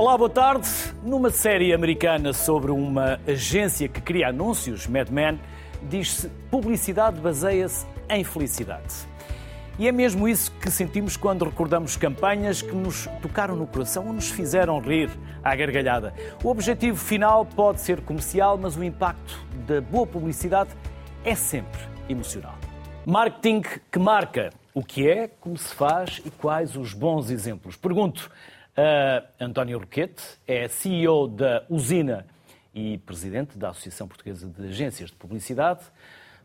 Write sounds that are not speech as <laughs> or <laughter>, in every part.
Olá, boa tarde. Numa série americana sobre uma agência que cria anúncios, Mad Men, diz-se publicidade baseia-se em felicidade. E é mesmo isso que sentimos quando recordamos campanhas que nos tocaram no coração ou nos fizeram rir à gargalhada. O objetivo final pode ser comercial, mas o impacto da boa publicidade é sempre emocional. Marketing que marca. O que é, como se faz e quais os bons exemplos? Pergunto a António Roquete, é CEO da Usina e presidente da Associação Portuguesa de Agências de Publicidade.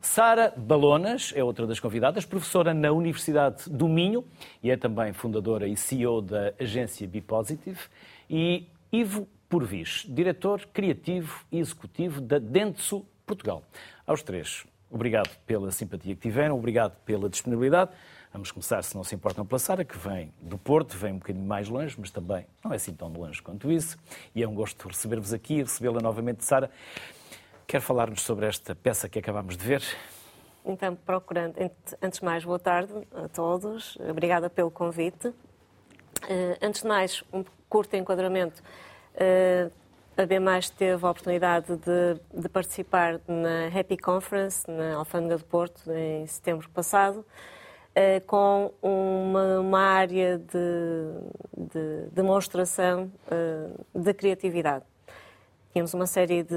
Sara Balonas é outra das convidadas, professora na Universidade do Minho e é também fundadora e CEO da agência Be Positive. E Ivo Purvis, diretor criativo e executivo da Dentsu Portugal. Aos três, obrigado pela simpatia que tiveram, obrigado pela disponibilidade. Vamos começar, se não se importam, pela Sara, que vem do Porto, vem um bocadinho mais longe, mas também não é assim tão longe quanto isso. E é um gosto receber-vos aqui recebê-la novamente, Sara. Quer falar-nos sobre esta peça que acabamos de ver? Então, procurando, antes de mais, boa tarde a todos. Obrigada pelo convite. Eh, antes de mais, um curto enquadramento. Eh, a B teve a oportunidade de, de, participar na Happy Conference, na Alfândega do Porto, em setembro passado, eh, com uma, uma área de, de demonstração de criatividade. Tínhamos uma série de,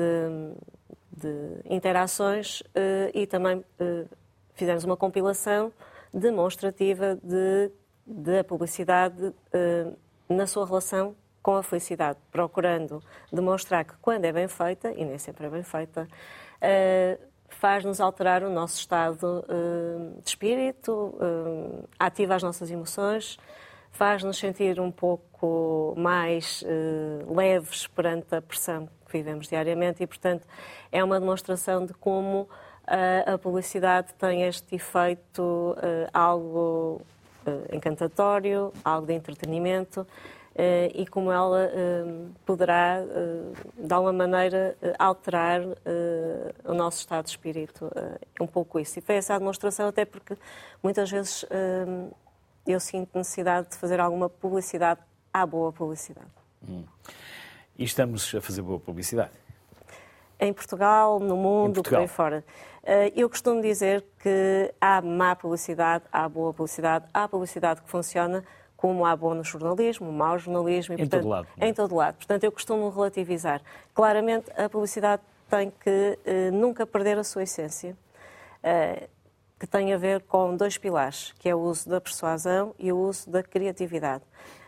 de interações uh, e também uh, fizemos uma compilação demonstrativa de, de publicidade uh, na sua relação com a felicidade, procurando demonstrar que quando é bem feita, e nem sempre é bem feita, faz-nos alterar o nosso estado de espírito, ativa as nossas emoções, faz-nos sentir um pouco mais leves perante a pressão que vivemos diariamente e, portanto, é uma demonstração de como uh, a publicidade tem este efeito uh, algo uh, encantatório, algo de entretenimento e como ela poderá, de alguma maneira, alterar o nosso estado de espírito. um pouco isso. E foi essa a demonstração, até porque muitas vezes eu sinto necessidade de fazer alguma publicidade à boa publicidade. Hum. E estamos a fazer boa publicidade. Em Portugal, no mundo, Portugal. por aí fora. Eh, eu costumo dizer que há má publicidade, há boa publicidade, há publicidade que funciona como há bom no jornalismo, mau jornalismo. E, em portanto, todo lado. Em todo lado. Portanto, eu costumo relativizar. Claramente, a publicidade tem que eh, nunca perder a sua essência, eh, que tem a ver com dois pilares, que é o uso da persuasão e o uso da criatividade.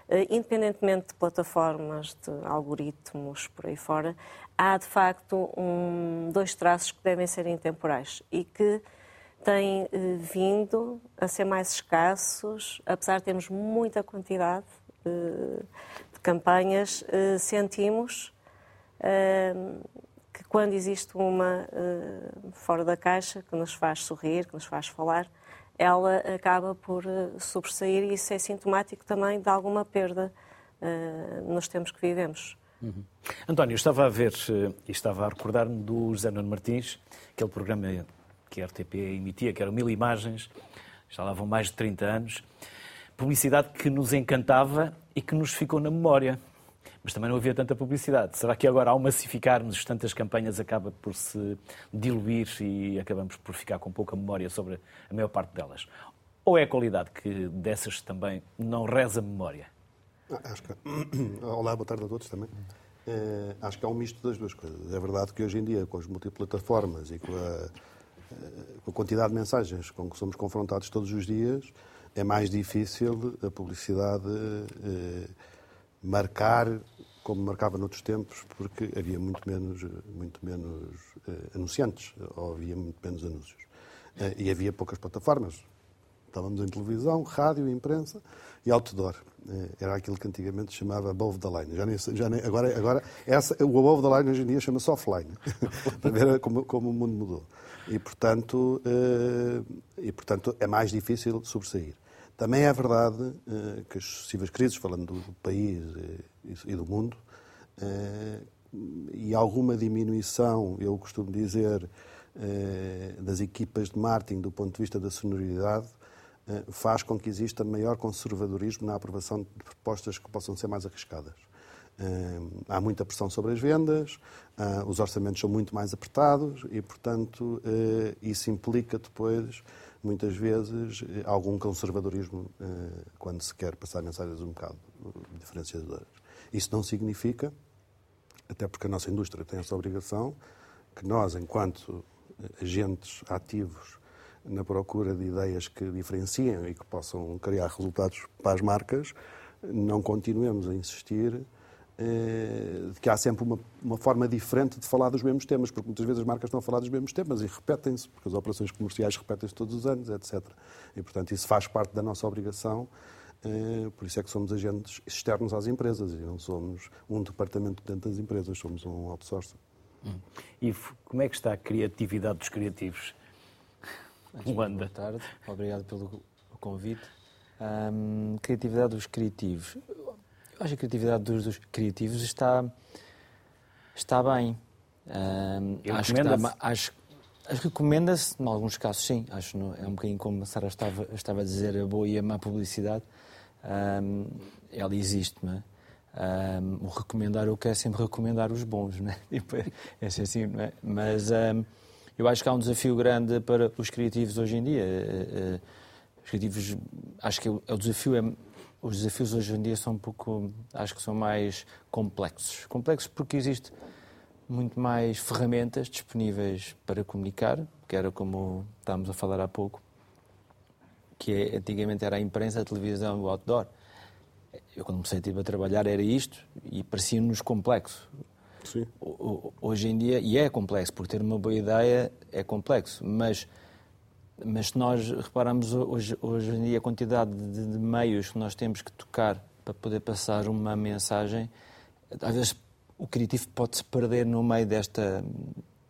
Eh, independentemente de plataformas, de algoritmos por aí fora, há de facto um, dois traços que devem ser intemporais e que têm eh, vindo a ser mais escassos, apesar de termos muita quantidade eh, de campanhas, sentimos que quando existe uma fora da caixa que nos faz sorrir, que nos faz falar, ela acaba por eh, sobressair e isso é sintomático também de alguma perda nos tempos que vivemos. Uhum. António, estava a ver e estava a recordar-me do José Nuno Martins, aquele programa que a RTP emitia, que eram mil imagens, já lá vão mais de 30 anos, publicidade que nos encantava e que nos ficou na memória mas também não havia tanta publicidade. Será que agora, ao massificarmos tantas campanhas, acaba por se diluir e acabamos por ficar com pouca memória sobre a maior parte delas? Ou é a qualidade que dessas também não reza memória? Ah, acho que... <coughs> Olá, boa tarde a todos também. É, acho que é um misto das duas coisas. É verdade que hoje em dia, com as multiplataformas e com a, com a quantidade de mensagens com que somos confrontados todos os dias, é mais difícil a publicidade eh, marcar como marcava noutros tempos, porque havia muito menos, muito menos uh, anunciantes, ou havia muito menos anúncios. E havia poucas plataformas. Estávamos em televisão, rádio, imprensa e outdoor. Uh, era aquilo que antigamente chamava above the line. Já nem, já nem, agora, agora essa, o above the line hoje em dia chama-se offline, <laughs> para ver como, como o mundo mudou. E portanto, e, portanto, é mais difícil sobressair. Também é verdade eh, que as sucessivas crises, falando do país e do mundo, eh, e alguma diminuição, eu costumo dizer, eh, das equipas de marketing do ponto de vista da sonoridade, faz com que exista maior conservadorismo na aprovação de propostas que possam ser mais arriscadas. há muita pressão sobre as vendas, os orçamentos são muito mais apertados e, portanto, isso implica depois, muitas vezes, algum conservadorismo quando se quer passar mensagens um bocado diferenciadoras. Isso não significa, até porque a nossa indústria tem essa obrigação, que nós, enquanto agentes ativos na procura de ideias que diferenciem e que possam criar resultados para as marcas, não continuemos a insistir eh, que há sempre uma, uma, forma diferente de falar dos mesmos temas, porque muitas vezes as marcas estão a falar dos mesmos temas e repetem-se, porque as operações comerciais repetem-se todos os anos, etc. E, portanto, isso faz parte da nossa obrigação, eh, por isso é que somos agentes externos às empresas e não somos um departamento dentro das empresas, somos um outsourcer. Hum. E como é que está a criatividade dos criativos? Boa tarde, obrigado pelo convite. Um, criatividade dos criativos. Eu acho que a criatividade dos, dos criativos está, está bem. Um, acho que está, acho, acho que recomenda-se, em alguns casos, sim. Acho no, é um bocadinho como a Sara estava, estava a dizer, a boa e a má publicidade. Um, ela existe, não é? Um, o recomendar, eu quero sempre recomendar os bons, não é? <laughs> Tipo, é assim, não é? Mas um, eu acho que há um desafio grande para os criativos hoje em dia. Eh, eh, os criativos, acho que é o desafio é os desafios hoje em dia são um pouco, acho que são mais complexos. Complexos porque existe muito mais ferramentas disponíveis para comunicar, que era como estávamos a falar há pouco, que é, antigamente era a imprensa, a televisão o outdoor. Eu, quando comecei a trabalhar, era isto e parecia-nos complexo. Sim. Hoje em dia, e é complexo, porque ter uma boa ideia é complexo, mas, mas se nós repararmos hoje, hoje em dia a quantidade de, de meios que nós temos que tocar para poder passar uma mensagem, às vezes o criativo pode-se perder no meio desta,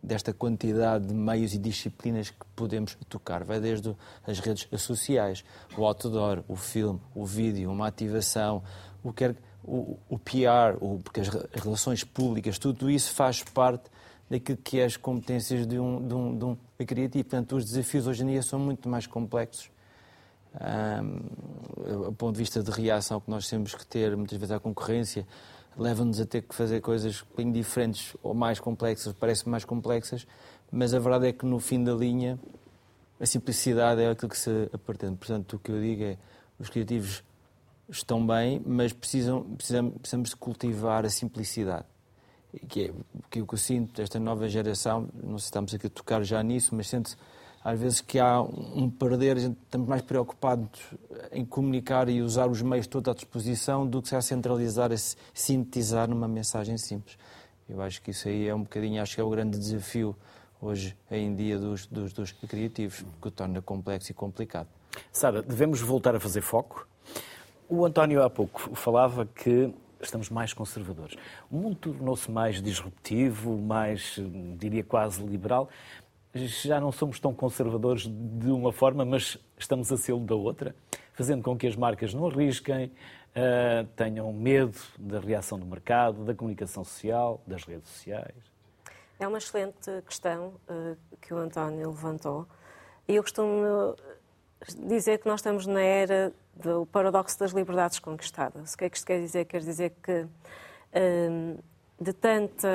desta quantidade de meios e disciplinas que podemos tocar. Vai desde as redes sociais, o outdoor, o filme, o vídeo, uma ativação, o que quer o, o PR, o, porque as, relações públicas, tudo isso faz parte daquilo que é as competências de um, de um, de um criativo. Portanto, os desafios hoje em dia são muito mais complexos. Um, ponto de vista de reação que nós temos que ter, muitas vezes, à concorrência, leva-nos a ter que fazer coisas bem diferentes ou mais complexas, parecem mais complexas, mas a verdade é que no fim da linha a simplicidade é aquilo que se pretende. Portanto, o que eu digo é os criativos estão bem, mas precisam, precisamos, precisamos de cultivar a simplicidade. Que é, que o que eu sinto desta nova geração, não sei se estamos aqui a tocar já nisso, mas sente-se às vezes que há um perder, estamos mais preocupados em comunicar e usar os meios todos à disposição do que a centralizar, a sintetizar numa mensagem simples. Eu acho que isso aí é um bocadinho, acho que é o grande desafio hoje em dia dos, dos, dos criativos, que o torna complexo e complicado. Sara, devemos voltar a fazer foco o António há pouco falava que estamos mais conservadores. O mundo tornou-se mais disruptivo, mais, diria, quase liberal. Já não somos tão conservadores de uma forma, mas estamos a ser da outra, fazendo com que as marcas não arrisquem, uh, tenham medo da reação do mercado, da comunicação social, das redes sociais. É uma excelente questão uh, que o António levantou. E eu costumo dizer que nós estamos na era do paradoxo das liberdades conquistadas. O que é que isto quer dizer? Quer dizer que hum, de tanta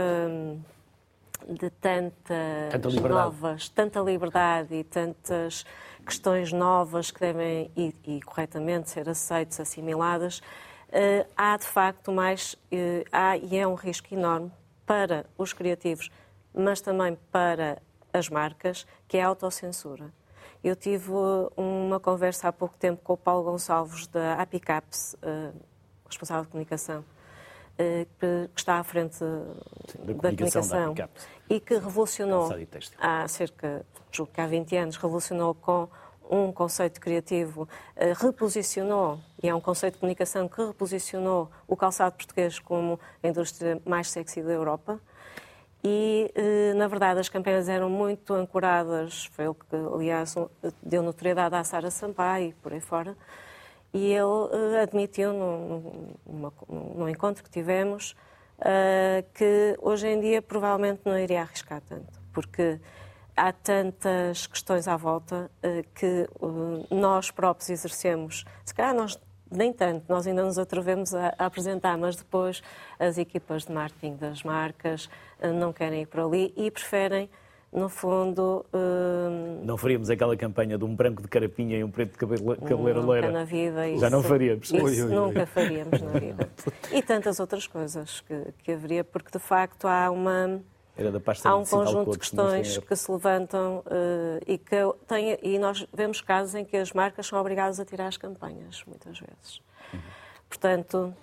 de tantas tanta novas, tanta liberdade e tantas questões novas que devem e, e corretamente ser aceitas, assimiladas, uh, há de facto mais uh, há e é um risco enorme para os criativos, mas também para as marcas, que é a autocensura. Eu tive uma conversa há pouco tempo com o Paulo Gonçalves da Apicaps, uh, responsável de comunicação, uh, que está à frente Sim, da, da comunicação, da e que revolucionou há cerca, julgo que há 20 anos, revolucionou com um conceito criativo, reposicionou, e é um conceito de comunicação que reposicionou o calçado português como a indústria mais sexy da Europa e, eh, na verdade, as campanhas eram muito ancoradas, foi ele que, aliás, deu notoriedade à Sara Sampaio e por aí fora, e ele eh, admitiu, num, num, num encontro que tivemos, eh, que hoje em dia provavelmente não iria arriscar tanto, porque há tantas questões à volta que nós próprios exercemos. Se calhar nós nem tanto, nós ainda nos atrevemos a, a, apresentar, mas depois as equipas de marketing das marcas uh, não querem ir por ali e preferem, no fundo. Uh, não faríamos aquela campanha de um branco de carapinha e um preto de cabelo, cabeleira loira? na vida. Isso, Já não faríamos. Isso oi, oi, nunca faríamos na vida. <laughs> E tantas outras coisas que, que haveria, porque de facto há uma Há um conjunto de questões que se levantam uh, e que tem, e nós vemos casos em que as marcas são obrigadas a tirar as campanhas, muitas vezes. Uhum. Portanto.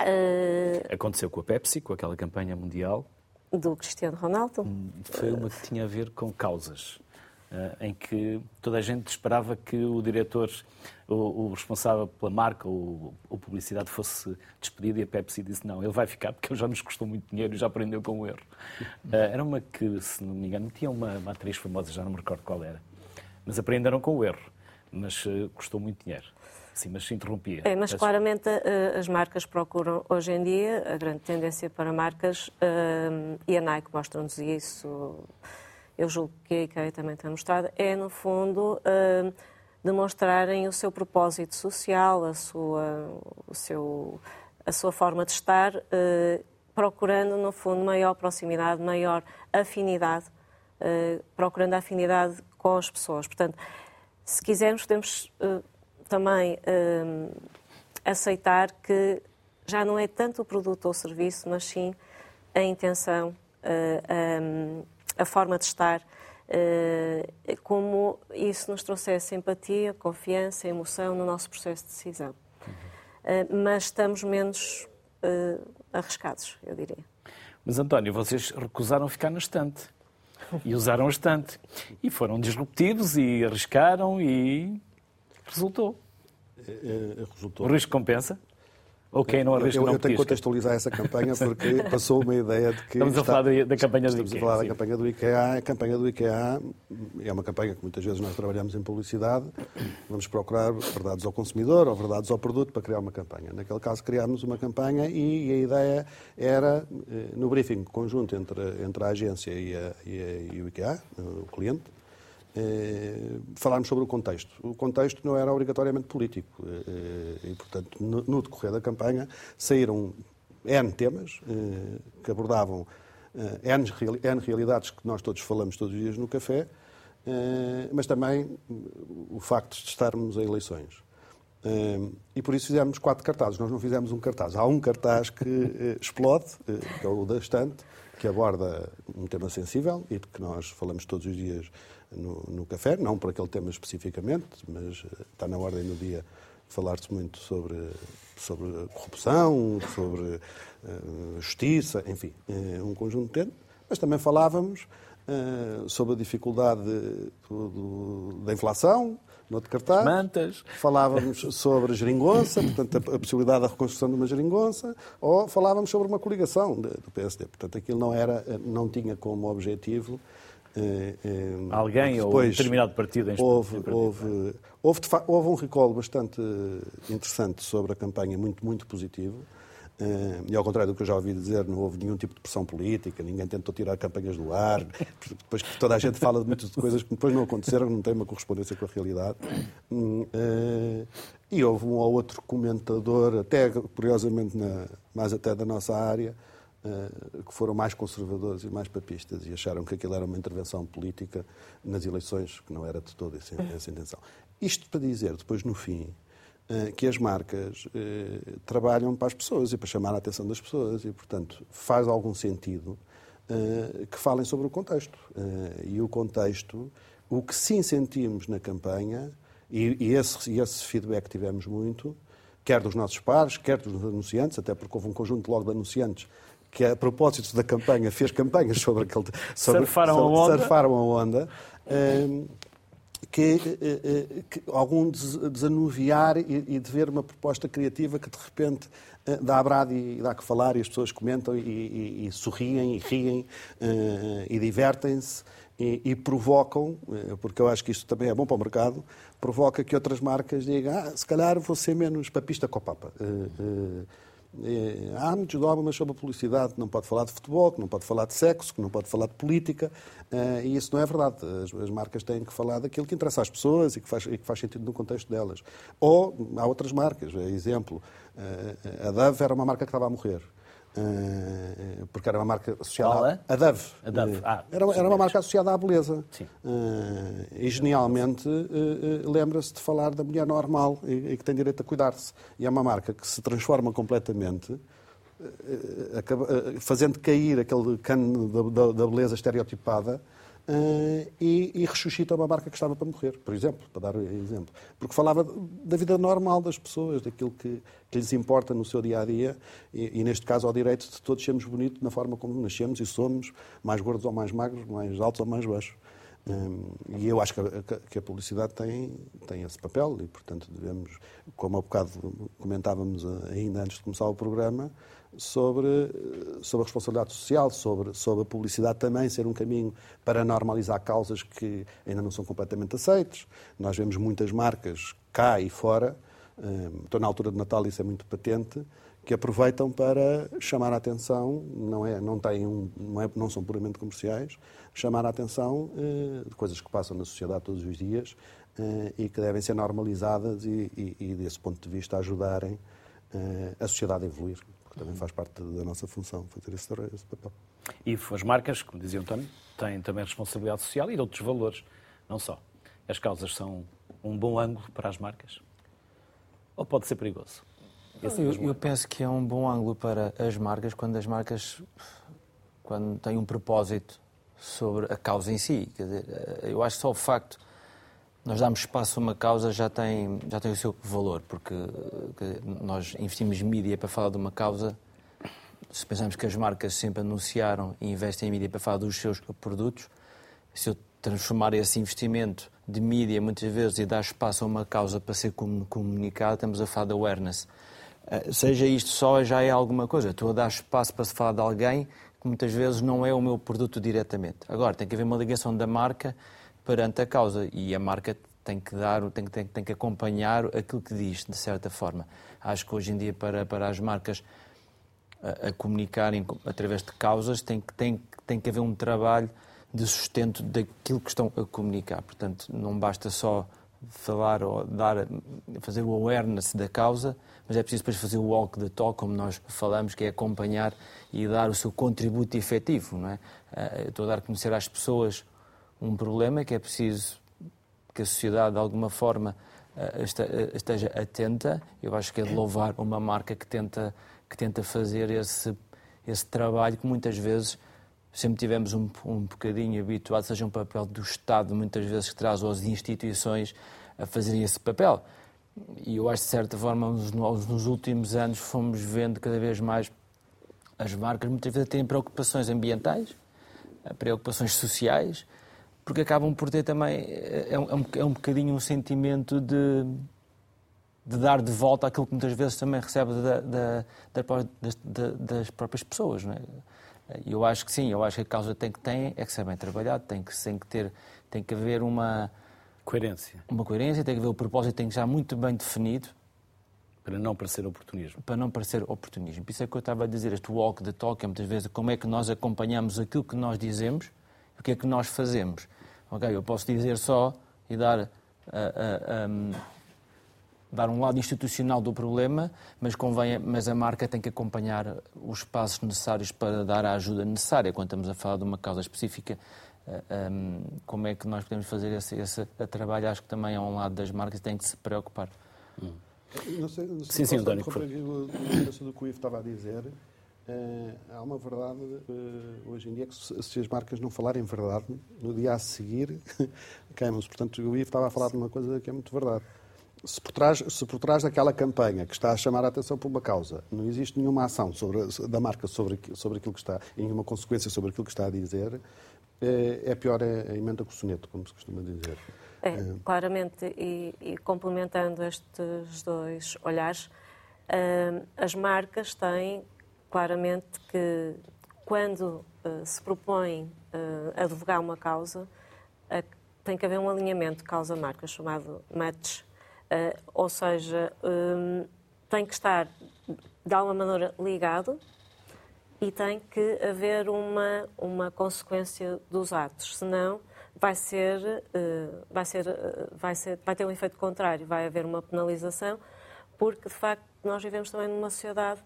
Uh, Aconteceu com a Pepsi, com aquela campanha mundial. Do Cristiano Ronaldo. Hum, foi uma que tinha a ver com causas. Uh, em que toda a gente esperava que o diretor, o, o responsável pela marca ou, ou, publicidade fosse despedido e a Pepsi disse não, ele vai ficar porque ele já nos custou muito dinheiro e já aprendeu com o erro. Uh, era uma que, se não me engano, tinha uma, uma, atriz famosa, já não me recordo qual era, mas aprenderam com o erro, mas uh, custou muito dinheiro. Sim, mas se interrompia. É, mas claramente as marcas procuram, hoje em dia, a grande tendência para marcas, e a Nike mostra-nos isso, eu julgo que a IKEA também tem mostrado, é, no fundo, uh, demonstrarem o seu propósito social, a sua, o seu, a sua forma de estar, uh, procurando, no fundo, maior proximidade, maior afinidade, uh, procurando a afinidade com as pessoas. Portanto, se quisermos, podemos também aceitar que já não é tanto o produto ou o serviço, mas sim a intenção, um, a forma de estar, eh, como isso nos trouxesse empatia, confiança, emoção no nosso processo de decisão. Eh, mas estamos menos eh, arriscados, eu diria. Mas, António, vocês recusaram ficar na estante e usaram a estante. E foram disruptivos e arriscaram e resultou. resultou. O risco compensa? Ou quem não arrisca eu, não eu tenho que contextualizar essa campanha porque <laughs> passou uma ideia de que... Estamos a falar da, da campanha do IKEA. Estamos a falar sim. da campanha do IKEA. A campanha do IKEA é uma campanha que muitas vezes nós trabalhamos em publicidade. Vamos procurar verdades ao consumidor ou verdades ao produto para criar uma campanha. Naquele caso criámos uma campanha e a ideia era, eh, no briefing conjunto entre, entre a agência e, a, e, a, e o IKEA, o cliente, eh, falarmos sobre o contexto. O contexto não era obrigatoriamente político eh, e, portanto, no, decorrer da campanha saíram N temas eh, que abordavam N, N realidades que nós todos falamos todos os dias no café, mas também o facto de estarmos em eleições. E por isso fizemos quatro cartazes. Nós não fizemos um cartaz. Há um cartaz que explode, que é o da estante, que aborda um tema sensível e de que nós falamos todos os dias no, no café, não por aquele tema especificamente, mas eh, está na ordem do dia falar-se muito sobre, sobre corrupção, sobre uh, justiça, enfim, uh, um conjunto de temas, mas também falávamos uh, sobre a dificuldade do, do, da inflação, no outro cartaz. Mantas. Falávamos sobre geringonça, portanto, a, a, possibilidade da reconstrução de uma geringonça, ou falávamos sobre uma coligação do PSD. Portanto, aquilo não, era, não tinha como objetivo eh, eh, Alguém ou um determinado partido em houve, houve, houve, houve, um recall bastante interessante sobre a campanha, muito, muito positivo. Eh, e ao contrário do que eu já ouvi dizer, não houve nenhum tipo de pressão política, ninguém tentou tirar campanhas do ar, depois que toda a gente fala de muitas coisas que depois não aconteceram, não têm uma correspondência com a realidade. Hum, e houve um ou outro comentador, até curiosamente na, mais até da nossa área, eh, que foram mais conservadores e mais papistas e acharam que aquilo era uma intervenção política nas eleições, que não era de toda essa, intenção. Isto para dizer, depois no fim, eh, que as marcas eh, trabalham para as pessoas e para chamar a atenção das pessoas e, portanto, faz algum sentido que falem sobre o contexto. E o contexto, o que sim sentimos na campanha, e esse, esse feedback tivemos muito, quer dos nossos pares, quer dos anunciantes, até porque houve um conjunto logo de anunciantes que a propósito da campanha fez campanhas sobre aquele sobre, surfaram, sobre, a onda. surfaram a onda ehm, que, eh, eh, que, algum desanuviar e, e, de ver uma proposta criativa que de repente eh, dá a brado e dá que falar e as pessoas comentam e, e, e sorriem e riem e divertem-se e, e, provocam, porque eu acho que isto também é bom para o mercado, provoca que outras marcas digam ah, se calhar vou ser menos papista com o Papa. Uh, uh, há muitos dogmas sobre a publicidade, que não pode falar de futebol, que não pode falar de sexo, que não pode falar de política, eh, e isso não é verdade. As, as marcas têm que falar daquilo que interessa às pessoas e que faz, e que faz sentido no contexto delas. Ou há outras marcas, exemplo, a Dove era uma marca que estava a morrer. Uh, porque era uma marca associada é? a Dove. A Dove. Ah, era, era uma marca associada à beleza. Sim. Uh, e genialmente lembra-se de falar da mulher normal e, que tem direito a cuidar-se. E é uma marca que se transforma completamente, fazendo cair aquele cano da beleza estereotipada Uh, e, e ressuscita uma marca que estava para morrer, por exemplo, para dar exemplo. Porque falava da vida normal das pessoas, daquilo que, que lhes importa no seu dia a dia, e, e, neste caso ao direito de todos sermos bonitos na forma como nascemos e somos, mais gordos ou mais magros, mais altos ou mais baixos. Um, e eu acho que a, que a, publicidade tem, tem esse papel e, portanto, devemos, como há bocado comentávamos ainda antes de começar o programa, sobre, sobre a responsabilidade social, sobre, sobre a publicidade também ser um caminho para normalizar causas que ainda não são completamente aceites. Nós vemos muitas marcas cá e fora, hum, estou na altura de Natal, isso é muito patente, que aproveitam para chamar a atenção, não, é, não, têm um, não, é, não são puramente comerciais, chamar a atenção uh, de coisas que passam na sociedade todos os dias e que devem ser normalizadas e, e, e desse ponto de vista, ajudarem a sociedade a evoluir também faz parte da nossa função fazer esse, esse papel. E as marcas, como dizia o António, têm também responsabilidade social e outros valores, não só. As causas são um bom ângulo para as marcas? Ou pode ser perigoso? Eu, eu, penso que é um bom ângulo para as marcas quando as marcas quando têm um propósito sobre a causa em si. Quer dizer, eu acho que só o facto nós damos espaço a uma causa já tem, já tem o seu valor, porque nós investimos mídia para falar de uma causa. Se pensamos que as marcas sempre anunciaram e investem em mídia para falar dos seus produtos, se eu transformar esse investimento de mídia muitas vezes e dar espaço a uma causa para ser comunicada, estamos a falar de awareness. Eh, seja isto só, já é alguma coisa. Estou a dar espaço para se falar de alguém que muitas vezes não é o meu produto diretamente. Agora, tem que haver uma ligação da marca perante a causa e a marca tem que dar, tem, tem, tem que acompanhar aquilo que diz, de certa forma. Acho que hoje em dia, para, para as marcas a, a comunicarem através de causas, tem, tem, tem que haver um trabalho de sustento daquilo que estão a comunicar. Portanto, não basta só falar ou dar, fazer o awareness da causa, mas é preciso depois fazer o walk the talk, como nós falamos, que é acompanhar e dar o seu contributo efetivo. Não é? Eh, estou a dar a conhecer às pessoas um problema que é preciso que a sociedade, de alguma forma, eh, eh, esteja atenta. Eu acho que é de louvar uma marca que tenta, que tenta fazer esse, esse trabalho que muitas vezes sempre tivemos um, um bocadinho habituado, seja um papel do Estado, muitas vezes que traz as instituições a fazerem esse papel. E eu acho, de certa forma, nos, nos últimos anos fomos vendo cada vez mais as marcas muitas vezes terem preocupações ambientais, preocupações sociais, porque acabam por ter também. É, é, um, é um bocadinho um sentimento de, de dar de volta aquilo que muitas vezes também recebe da, da, da, das próprias pessoas. Não é? E eu acho que sim, eu acho que a causa tem que ter é que ser bem trabalhado, tem que, tem que ter, tem que haver uma coerência. Uma coerência, tem que haver o propósito, tem que estar muito bem definido. Para não parecer oportunismo. Para não parecer oportunismo. Por isso é que eu estava a dizer, este walk the talk, é muitas vezes como é que nós acompanhamos aquilo que nós dizemos o que é que nós fazemos. Ok, eu posso dizer só e dar, uh, uh, um, dar um lado institucional do problema, mas, convém, mas a marca tem que acompanhar os passos necessários para dar a ajuda necessária. Quando estamos a falar de uma causa específica, uh, um, como é que nós podemos fazer esse, esse trabalho? Acho que também é um lado das marcas que tem que se preocupar. Hum. Não sei, não sei sim, sim, António. do que o Ivo estava a dizer. Uh, há uma verdade uh, hoje em dia que se, as marcas não falarem verdade, no dia a seguir <laughs> queimam-se. Portanto, o Ivo estava a falar de uma coisa que é muito verdade. Se por, trás, se por trás daquela campanha que está a chamar a atenção por uma causa não existe nenhuma ação sobre, da marca sobre, sobre aquilo que está, e nenhuma consequência sobre aquilo que está a dizer, é, é pior a emenda com o soneto, como se costuma dizer. É, claramente, e, e complementando estes dois olhares, uh, as marcas têm claramente que quando uh, se propõe uh, advogar uma causa, uh, tem que haver um alinhamento causa-marca chamado match, ou seja, um, tem que estar de alguma maneira ligado e tem que haver uma, uma consequência dos atos, senão vai ser, vai ser, vai ser, vai ter um efeito contrário, vai haver uma penalização, porque de facto nós vivemos também numa sociedade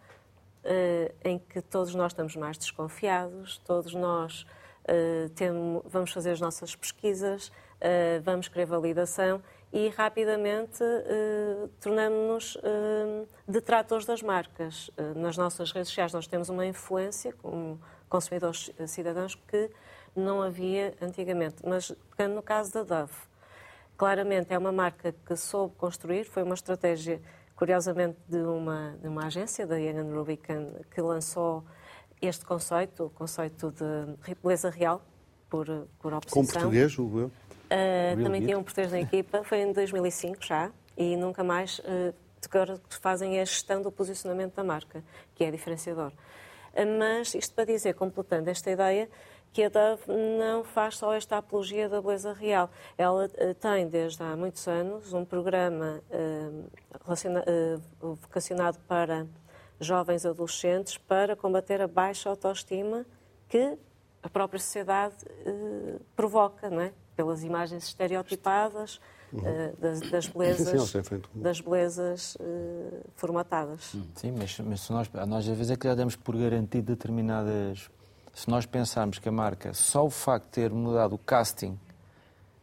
em que todos nós estamos mais desconfiados, todos nós temos, vamos fazer as nossas pesquisas, vamos querer validação e rapidamente eh, tornamos-nos eh, detratores das marcas. Eh, nas nossas redes sociais nós temos uma influência como consumidores cidadãos que não havia antigamente. Mas no caso da Dove, claramente é uma marca que soube construir, foi uma estratégia, curiosamente, de uma, de uma agência, da Young Rubicon, que lançou este conceito, o conceito de beleza real, por, por oposição. Com português, o eu? Uh, também tinha um português na equipa, foi em 2005 já, e nunca mais uh, fazem a gestão do posicionamento da marca, que é diferenciador. Uh, mas isto para dizer, completando esta ideia, que a Dove não faz só esta apologia da beleza real. Ela uh, tem, desde há muitos anos, um programa uh, vocacionado para jovens adolescentes para combater a baixa autoestima que a própria sociedade provoca, não é? pelas imagens estereotipadas uhum. uh, das, das, belezas, Sim, das belezas uh, formatadas. Sim, mas, mas se nós, nós às vezes é que já damos por garantido determinadas. Se nós pensarmos que a marca, só o facto de ter mudado o casting,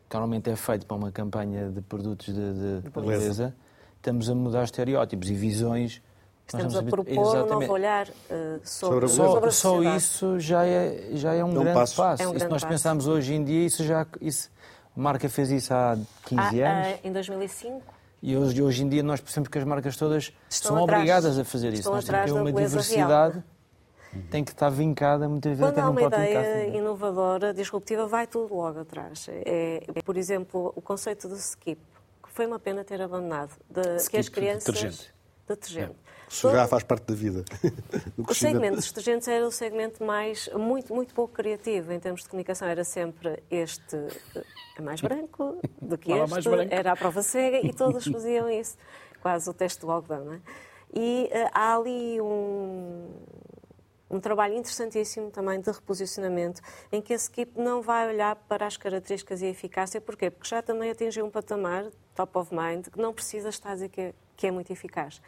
que normalmente é feito para uma campanha de produtos de, de, de beleza, estamos a mudar estereótipos e visões Estamos a propor Exatamente. um novo olhar uh, sobre, só, sobre a Só isso já é, já é um, é um grande passo. passo. É um e se nós passo. pensarmos hoje em dia, isso já, isso, a marca fez isso há 15 ah, anos. em 2005. E hoje, hoje em dia nós percebemos que as marcas todas Estão são atrás. obrigadas a fazer isso. nós temos uma diversidade. Real. Tem que estar vincada, muitas vezes Quando há uma ideia inovadora, disruptiva, vai tudo logo atrás. É, por exemplo, o conceito do skip, que foi uma pena ter abandonado, de, skip, que as crianças... Detergente. Detergente. É isso já faz parte da vida. o segmento dos detergentes era o segmento mais, muito, muito pouco criativo em termos de comunicação. Era sempre este é mais branco do que este, era a prova cega e todos faziam isso. Quase o teste do algodão, não é? E uh, há ali um, um trabalho interessantíssimo também de reposicionamento, em que esse equipe não vai olhar para as características e a eficácia. Porquê? Porque já também atingiu um patamar, top of mind, que não precisa estar a dizer que é, que é muito eficaz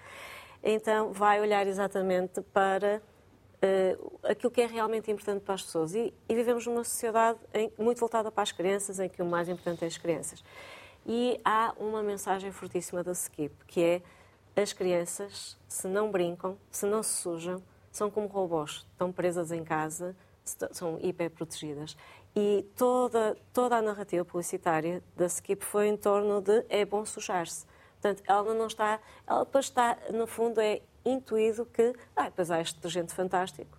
então vai olhar exatamente para uh, aquilo que é realmente importante para as pessoas. E, e vivemos numa sociedade em, muito voltada para as crianças, em que o mais importante é as crianças. E há uma mensagem fortíssima da Skip, que é as crianças, se não brincam, se não se sujam, são como robôs, estão presas em casa, são hiper protegidas. E toda, toda a narrativa publicitária da Skip foi em torno de é bom sujar-se. Portanto, ela não está, ela está, no fundo, é intuído que, ah, pois há este detergente fantástico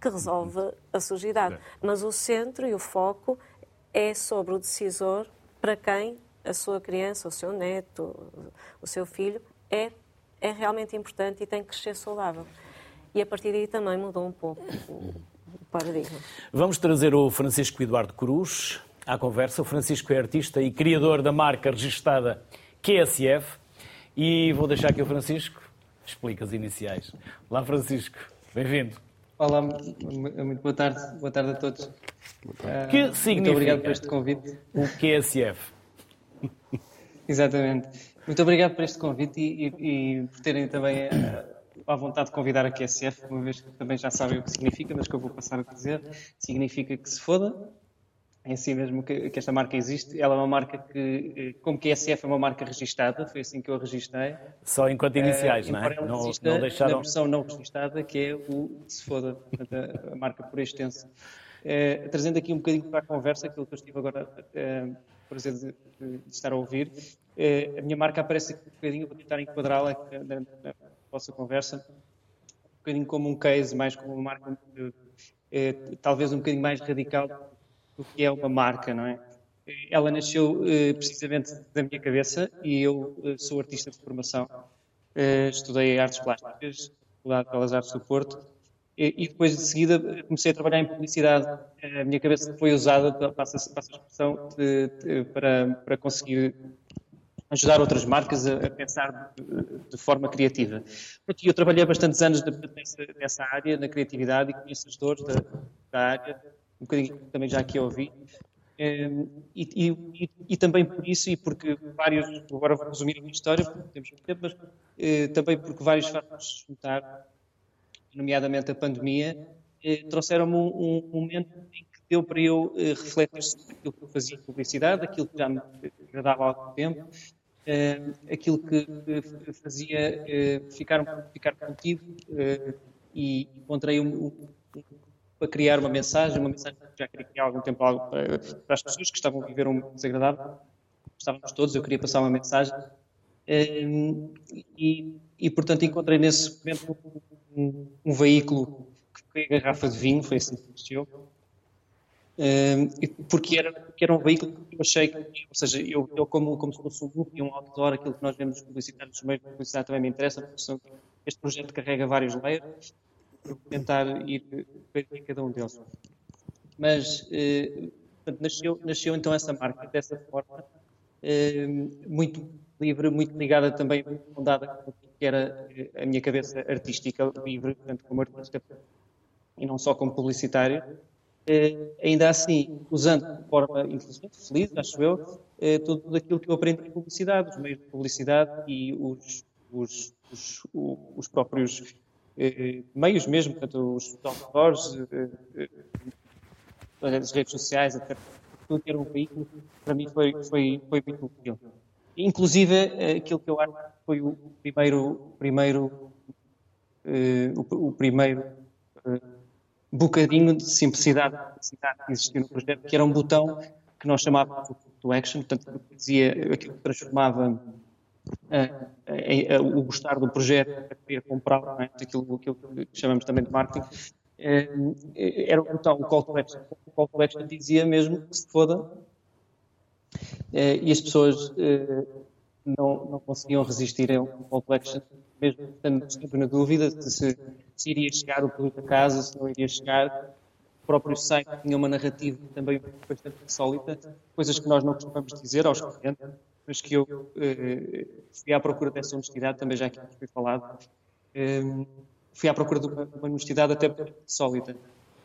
que resolve a sujidade. Mas o centro e o foco é sobre o decisor para quem a sua criança, o seu neto, o seu filho é, é realmente importante e tem que ser saudável. E a partir daí também mudou um pouco o paradigma. Vamos trazer o Francisco Eduardo Cruz à conversa. O Francisco é artista e criador da marca registada QSF. E vou deixar aqui o Francisco, explica as iniciais. Olá, Francisco, bem-vindo. Olá, muito boa tarde, boa tarde a todos. Que uh, significa muito obrigado por este convite. O QSF. <laughs> Exatamente. Muito obrigado por este convite e, e, e por terem também uh, à vontade de convidar a QSF, uma vez que também já sabem o que significa, mas que eu vou passar a dizer. Significa que se foda, é assim mesmo que, que, esta marca existe. Ela é uma marca que, eh, como que a SF é uma marca registada, foi assim que eu a registrei. Só enquanto iniciais, uh, não é? Não, não deixaram... Na versão não registada, que é o Se Foda, a, a marca por extenso. Uh, trazendo aqui um bocadinho para a conversa, aquilo que eu estive agora uh, prazer de, de, estar a ouvir, uh, a minha marca aparece aqui um bocadinho, vou tentar enquadrá-la na, na, vossa conversa, um bocadinho como um case, mais como uma marca talvez um bocadinho mais radical o que é uma marca, não é? Ela nasceu uh, precisamente da minha cabeça e eu uh, sou artista de formação. Estudei artes plásticas, Faculdade Belas Artes do Porto, e, depois de seguida comecei a trabalhar em publicidade. A minha cabeça foi usada, passa, passa a expressão, de, de, para, para conseguir ajudar outras marcas a, a pensar de, de, forma criativa. E eu trabalhei bastantes anos nessa, nessa, área, na criatividade, e conheço as dores da, da área, um bocadinho também já aqui ouvi. Um, e, e, e, também por isso, e porque vários, agora vou resumir a minha história, porque temos muito tempo, mas uh, também porque vários fatores juntar, nomeadamente a pandemia, uh, trouxeram-me um, um, momento em que deu para eu uh, refletir sobre aquilo que eu fazia em publicidade, aquilo que já me agradava há algum tempo, aquilo que fazia ficar, ficar contigo e encontrei um, um, para criar uma mensagem, uma mensagem que já queria criar há algum tempo para, para as pessoas que estavam a viver um desagradável. Estávamos todos, eu queria passar uma mensagem. E, e portanto, encontrei nesse momento um, um, veículo que foi a garrafa de vinho, foi assim que existiu. Porque, era, porque era um veículo que eu achei que, ou seja, eu, eu como, como fosse um grupo e um outdoor, aquilo que nós vemos publicitários nos meios de publicidade também me interessa, porque este projeto carrega vários layers tentar ir em cada um deles. Mas eh, portanto, nasceu, nasceu então essa marca dessa forma, eh, muito livre, muito ligada também, fundada com que era a minha cabeça artística livre, portanto, como artista e não só como publicitário. Eh, ainda assim, usando de forma inteligente, feliz, acho eu, eh, tudo aquilo que eu aprendi em publicidade, os meios de publicidade e os, os, os, os próprios eh, meios mesmo, portanto, os outdoors, eh, eh, as redes sociais, até tudo ter um veículo, para mim foi, foi, foi muito útil. Inclusive, aquilo que eu acho que foi o primeiro, primeiro o, o primeiro bocadinho de simplicidade, que existiu no projeto, que era um botão que nós chamávamos de action, portanto, dizia aquilo que transformava o gostar do projeto, a querer comprar, é? aquilo, aquilo que chamamos também de marketing, eh, era então o call to action. O call to action dizia mesmo que se foda eh, e as pessoas eh, não, não conseguiam resistir a um call to action, mesmo estando sempre na dúvida de se, se iria chegar o produto a casa, se não iria chegar. O próprio site tinha uma narrativa também bastante sólida, coisas que nós não costumamos dizer aos clientes mas que eu uh, fui à procura dessa honestidade, também já aqui foi falado. Um, fui à procura de uma, uma honestidade até sólida.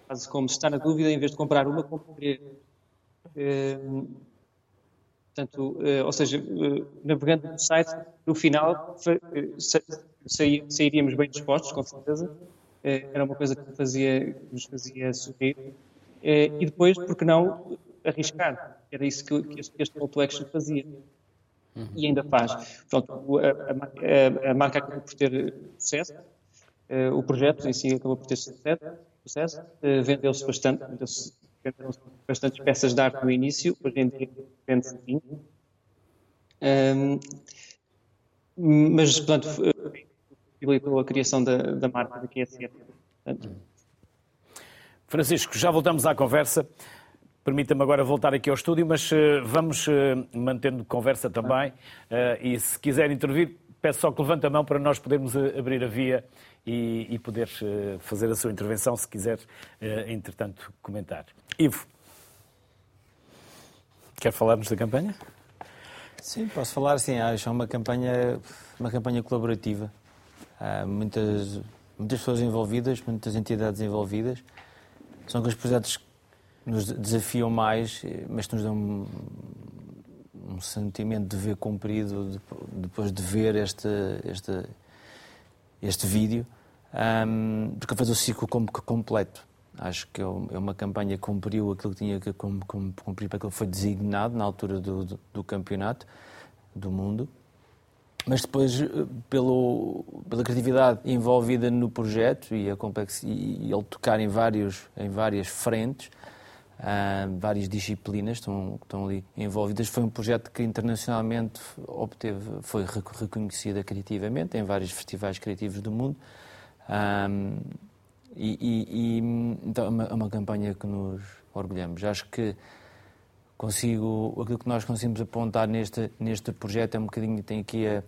Quase como se está na dúvida, em vez de comprar uma, comprei. Um, portanto, uh, ou seja, uh, navegando no site, no final sairíamos bem dispostos, com certeza. era uma coisa que fazia, que nos fazia sorrir. e depois, por que não, arriscar? Era isso que, este, este call to action fazia e ainda faz. Pronto, a, a, a, marca acabou por ter sucesso, o projeto em si acabou por ter sucesso, vendeu-se bastante, vendeu-se bastantes peças de arte no início, hoje em dia. Um, mas, portanto, facilitou a criação da, da marca da QSF. Francisco, já voltamos à conversa. Permita-me agora voltar aqui ao estúdio, mas uh, vamos uh, mantendo conversa também. E se quiser intervir, peço só que levante a mão para nós podermos abrir a via e, e poder fazer a sua intervenção, se quiser, entretanto, comentar. Ivo, quer falar-nos da campanha? Sim, posso falar, sim. Acho uma campanha, uma campanha colaborativa. Há muitas, muitas pessoas envolvidas, muitas entidades envolvidas. São aqueles projetos nos desafiam mais, mas nos dão um, sentimento de ver cumprido depois de ver este, este, este vídeo, um, porque faz o ciclo completo. Acho que é, é uma campanha que cumpriu aquilo que tinha que cumprir para aquilo que foi designado na altura do, do, do campeonato do mundo mas depois eh, pelo, pela criatividade envolvida no projeto e, a complex, e ele tocar em, vários, em várias frentes, Uh, várias disciplinas estão, estão ali envolvidas. Foi um projeto que internacionalmente obteve, foi reconhecida criativamente em vários festivais criativos do mundo. Um, e, e, e, então é uma, é uma, campanha que nos orgulhamos. Acho que consigo, aquilo que nós conseguimos apontar neste, neste projeto é um bocadinho, tem aqui a,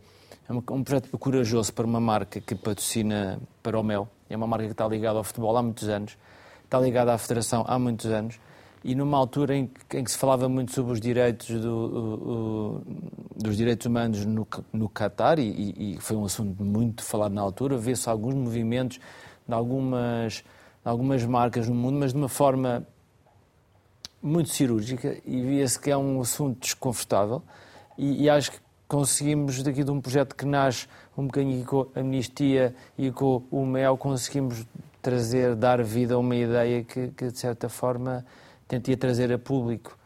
é um, um projeto corajoso para uma marca que patrocina para o Mel. É uma marca que está ligada ao futebol há muitos anos, está ligada à Federação há muitos anos e numa altura em que, em que, se falava muito sobre os direitos, do, dos direitos humanos no, no Qatar, e, e, foi um assunto muito falado na altura, vê-se alguns movimentos de algumas, algumas marcas no mundo, mas de uma forma muito cirúrgica, e via-se que é um assunto desconfortável, e, e acho que conseguimos, daqui de um projeto que nasce um bocadinho com a Amnistia e com o MEL, conseguimos trazer, dar vida a uma ideia que, que de certa forma tentia trazer a público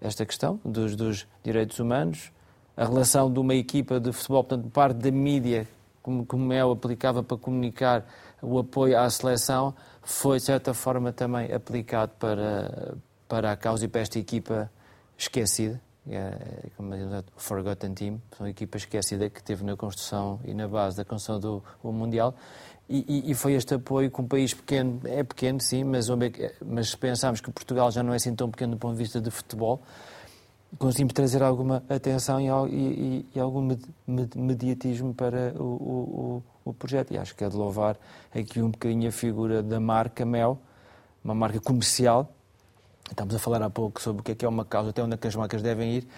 esta questão dos, dos, direitos humanos, a relação de uma equipa de futebol, portanto, parte da mídia, como, como é o aplicava para comunicar o apoio à seleção, foi de certa forma também aplicado para, para a causa e para esta equipa esquecida, é, como é o Forgotten Team, uma equipa esquecida que teve na construção e na base da construção do Mundial. E, e, foi este apoio com um país pequeno, é pequeno sim, mas, mas se pensarmos que Portugal já não é assim tão pequeno do ponto de vista de futebol, conseguimos trazer alguma atenção e, e, e algum mediatismo para o, o, o, projeto. E acho que é de louvar aqui um bocadinho a figura da marca Mel, uma marca comercial. Estamos a falar há pouco sobre o que é, que é uma causa, até onde é que as marcas devem ir.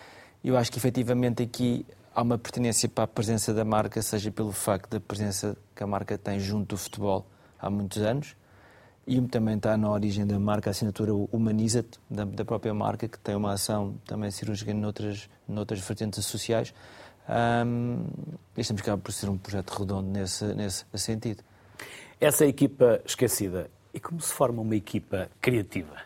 Eu acho que efetivamente aqui há uma pertinência para a presença da marca, seja pelo facto da presença que a marca tem junto do futebol há muitos anos, e também está na origem da marca, a assinatura Humaniza-te, da, da, própria marca, que tem uma ação também cirúrgica noutras, noutras vertentes sociais. Um, estamos cá por ser um projeto redondo nesse, nesse sentido. Essa equipa esquecida, e como se forma uma equipa criativa?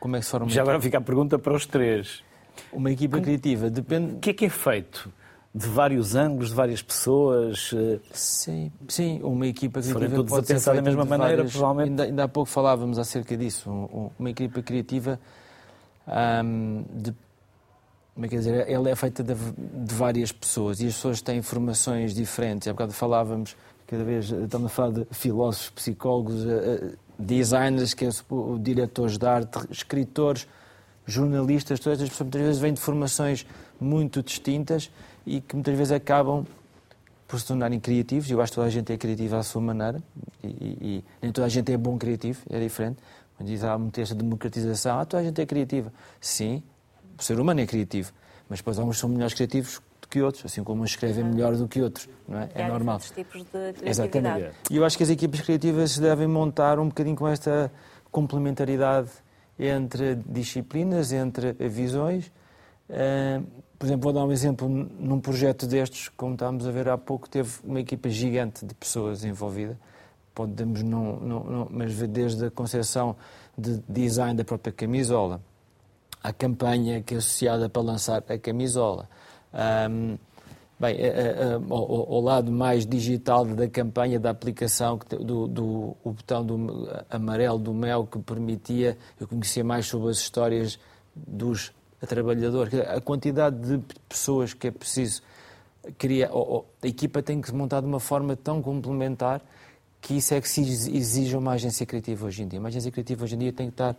Como é que se forma Já agora fica a pergunta para os três. Uma equipa como... criativa depende. O que é que é feito? De vários ângulos, de várias pessoas. Eh, sim, sim uma equipa criativa todos pode a pensar da mesma maneira, várias... provavelmente. Ainda, ainda, há pouco falávamos acerca disso. Uma equipa criativa, de, como é que dizer, ela é feita de, de, várias pessoas e as pessoas têm formações diferentes. Há bocado falávamos, cada vez estamos a falar de filósofos, psicólogos, eh, eh, designers, que é diretores de arte, escritores, jornalistas, todas estas pessoas muitas vezes vêm de formações muito distintas e que muitas vezes acabam por se tornarem criativos. Eu acho que toda a gente é criativa à sua maneira e, e, e nem toda a gente é bom criativo, é diferente. Quando diz há muito esta democratização, ah, toda a gente é criativa. Sim, o ser humano é criativo, mas depois uns são melhores criativos do que outros, assim como uns escrevem melhor do que outros, não é? É normal. tipos de criatividade. Exatamente. E eu acho que as equipas criativas se devem montar um bocadinho com esta complementaridade entre disciplinas, entre visões. Por exemplo, vou dar um exemplo. Num projeto destes, como estávamos a ver há pouco, teve uma equipa gigante de pessoas envolvida. Podemos não, não, não mas desde a concepção de design da própria camisola, a campanha que é associada para lançar a camisola. Um, bem, a, ao, lado mais digital da campanha, da aplicação, do, do o botão do, amarelo do Mel que permitia eu conhecer mais sobre as histórias dos a trabalhador, a quantidade de pessoas que é preciso criar, a equipa tem que se montar de uma forma tão complementar que isso é que se exige uma agência criativa hoje em dia. Uma agência criativa hoje em dia tem que estar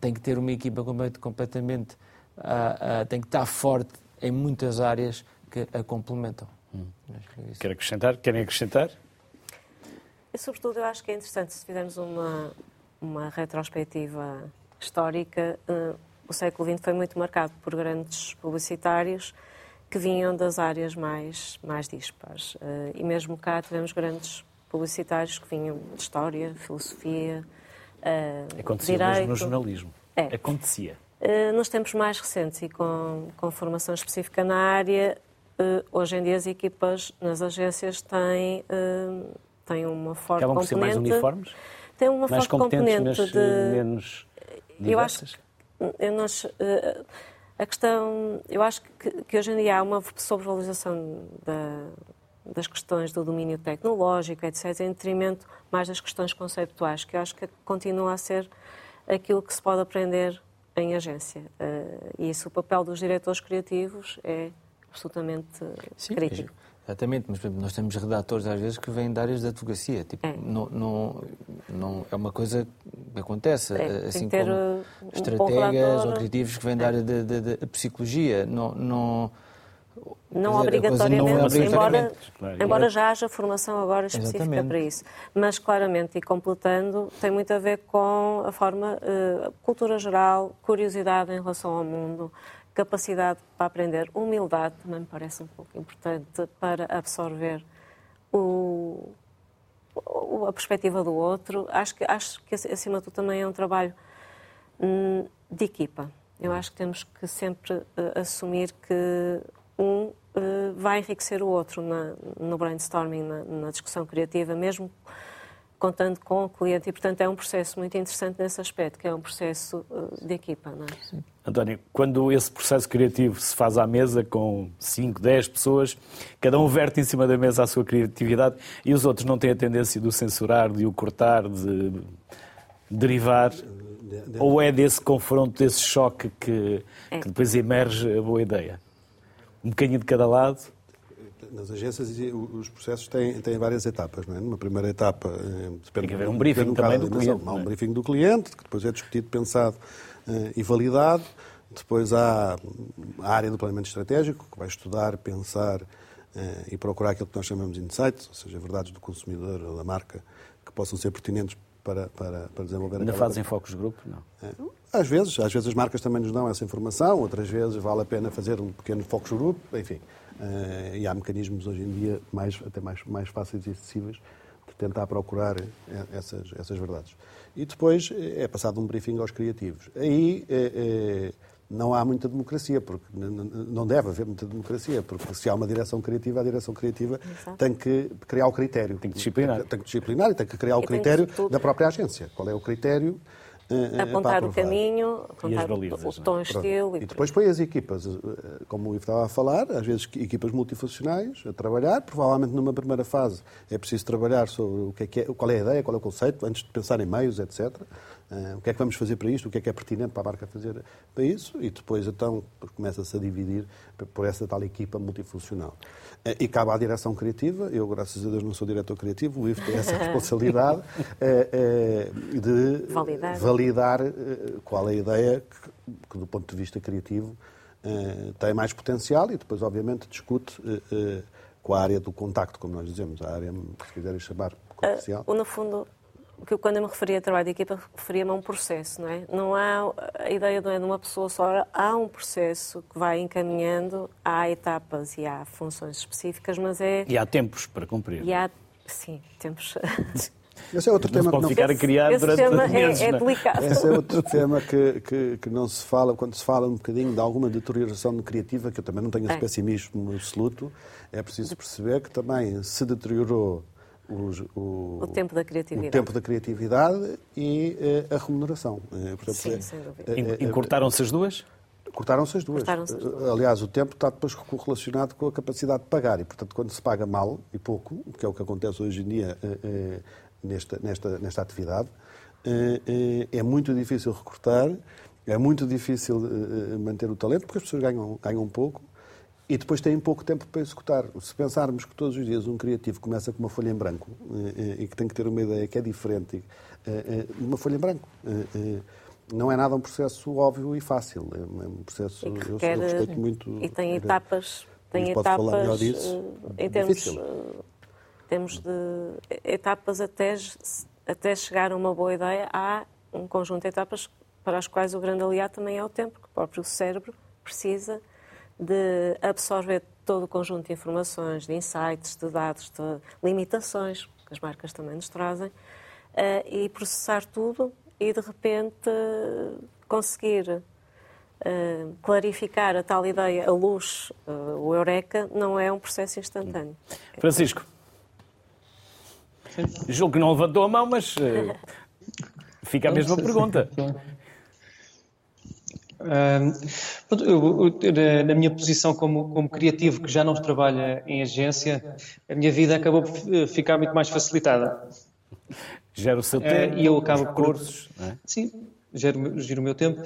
tem que ter uma equipa completamente uh, uh, tem que estar forte em muitas áreas que a complementam. Hum. É Quer acrescentar? Querem acrescentar? E, sobretudo, eu acho que é interessante se fizermos uma, uma retrospectiva histórica. Uh, o século XX foi muito marcado por grandes publicitários que vinham das áreas mais, mais dispares. Uh, e mesmo cá tivemos grandes publicitários que vinham de história, filosofia, uh, Acontecia direito. mesmo no jornalismo. É. Acontecia. Uh, nos tempos mais recentes e com, com formação específica na área, uh, hoje em dia as equipas nas agências têm, uh, têm uma forte Acabam componente... por ser mais uniformes? Tem uma mais forte componente de... menos diversas? Eu acho eu nós, eh, a questão, eu acho que, que, hoje em dia há uma sobrevalorização da, das questões do domínio tecnológico, etc., em detrimento mais das questões conceptuais, que eu acho que continua a ser aquilo que se pode aprender em agência. Eh, e isso, o papel dos diretores criativos é absolutamente Sim, crítico. Exatamente, mas nós temos redatores às vezes que vêm de áreas de advocacia. Tipo, é. Não, não, não, é uma coisa que acontece, é, assim como um estrategas ou criativos que vêm é. da área de, de, de, psicologia. Não, não, Não obrigatoriamente, não é obrigatoriamente. embora, embora já haja formação agora específica Exatamente. para isso. Mas claramente, e completando, tem muito a ver com a forma, uh, cultura geral, curiosidade em relação ao mundo, capacidade para aprender, humildade também me parece um pouco importante para absorver o, a perspectiva do outro. Acho que, acho que acima de tudo também é um trabalho hum, de equipa. Eu acho que temos que sempre uh, assumir que um uh, vai enriquecer o outro na, no brainstorming, na, na, discussão criativa, mesmo contando com o cliente. E, portanto, é um processo muito interessante nesse aspecto, que é um processo uh, de equipa. Não é? Sim. António, quando esse processo criativo se faz à mesa com 5, 10 pessoas, cada um verte em cima da mesa a sua criatividade e os outros não têm a tendência de o censurar, de o cortar, de derivar? Ou é desse confronto, desse choque que, é. que depois emerge a boa ideia? um bocadinho de cada lado? Nas agências os processos têm, têm várias etapas. Não é? Numa primeira etapa... Eh, depende, Tem que haver um briefing também do cliente. Há um é? briefing do cliente, que depois é discutido, pensado e validado. Depois há a área do planeamento estratégico, que vai estudar, pensar uh, e procurar aquilo que nós chamamos de insights, ou seja, verdades do consumidor ou da marca, que possam ser pertinentes para, para, para desenvolver Ainda fazem focos de grupo? Não. É. Às vezes, às vezes as marcas também nos dão essa informação, outras vezes vale a pena fazer um pequeno focus group, enfim. E há mecanismos hoje em dia mais, até mais, mais fáceis e acessíveis de tentar procurar essas, essas verdades. E depois é passado um briefing aos criativos. Aí é, é, não há muita democracia, porque não deve haver muita democracia, porque se há uma direção criativa, a direção criativa Exato. tem que criar o critério. Tem que disciplinar. Tem que disciplinar e tem que criar o critério da própria agência. Qual é o critério apontar o caminho, apontar balizas, o, tom, é? estilo. E, e depois põe as equipas, como o Ivo estava a falar, às vezes equipas multifuncionais a trabalhar. Provavelmente numa primeira fase é preciso trabalhar sobre o que é, que é qual é a ideia, qual é o conceito, antes de pensar em meios, etc. Uh, o que é que vamos fazer para isto, o que é que é pertinente para a marca fazer para isso, e depois então começa-se a dividir por essa tal equipa multifuncional. Uh, e cabe à direção criativa, eu graças a Deus não sou diretor criativo, o Ivo tem essa <laughs> responsabilidade uh, de validar, validar qual é a ideia que, que, do ponto de vista criativo, tem mais potencial e depois, obviamente, discute com a área do contacto, como nós dizemos, a área, se quiserem chamar, comercial. No fundo, que quando eu me referia a trabalho de equipa, referia-me a um processo, não é? Não há, a ideia não é de uma pessoa só, há um processo que vai encaminhando, há etapas e há funções específicas, mas é... E há tempos para cumprir. E há, sim, tempos... <laughs> Esse é outro não tema que não... ficar a criar esse durante tema meses, é, é delicado. Esse é outro tema que, que, que, não se fala, quando se fala um bocadinho de alguma deterioração criativa, que eu também não tenho esse é. pessimismo absoluto, é preciso perceber que também se deteriorou o, o, tempo da criatividade, o tempo da criatividade e eh, a remuneração. Eh, portanto, Sim, é, sem dúvida. É, Encurtaram-se as duas? Cortaram-se as duas. Cortaram duas. Aliás, o tempo está depois correlacionado com a capacidade de pagar. E, portanto, quando se paga mal e pouco, que é o que acontece hoje em dia eh, nesta, nesta, nesta atividade, é muito difícil recortar, é muito difícil manter o talento, porque as pessoas ganham, ganham pouco e depois têm pouco tempo para executar. Se pensarmos que todos os dias um criativo começa com uma folha em branco eh, eh, e que tem que ter uma ideia que é diferente, eh, uma folha em branco, não é nada um processo óbvio e fácil. É um processo, e que eu, eu respeito muito. E tem etapas, tem etapas disso, em termos, temos de etapas até, até chegar a uma boa ideia. Há um conjunto de etapas para as quais o grande aliado também é o tempo, que o próprio cérebro precisa de absorver todo o conjunto de informações, de insights, de dados, de limitações, que as marcas também nos trazem, eh, e processar tudo e, de repente, conseguir eh, clarificar a tal ideia, a luz, eh, o eureka, não é um processo instantâneo. Francisco. Julgo que não levantou a mão, mas fica a mesma pergunta. Eu, na minha posição como, como criativo, que já não trabalha em agência, a minha vida acabou por ficar muito mais facilitada. Gera o seu tempo, e eu acabo. Por, é? Sim, gero, gero o meu tempo.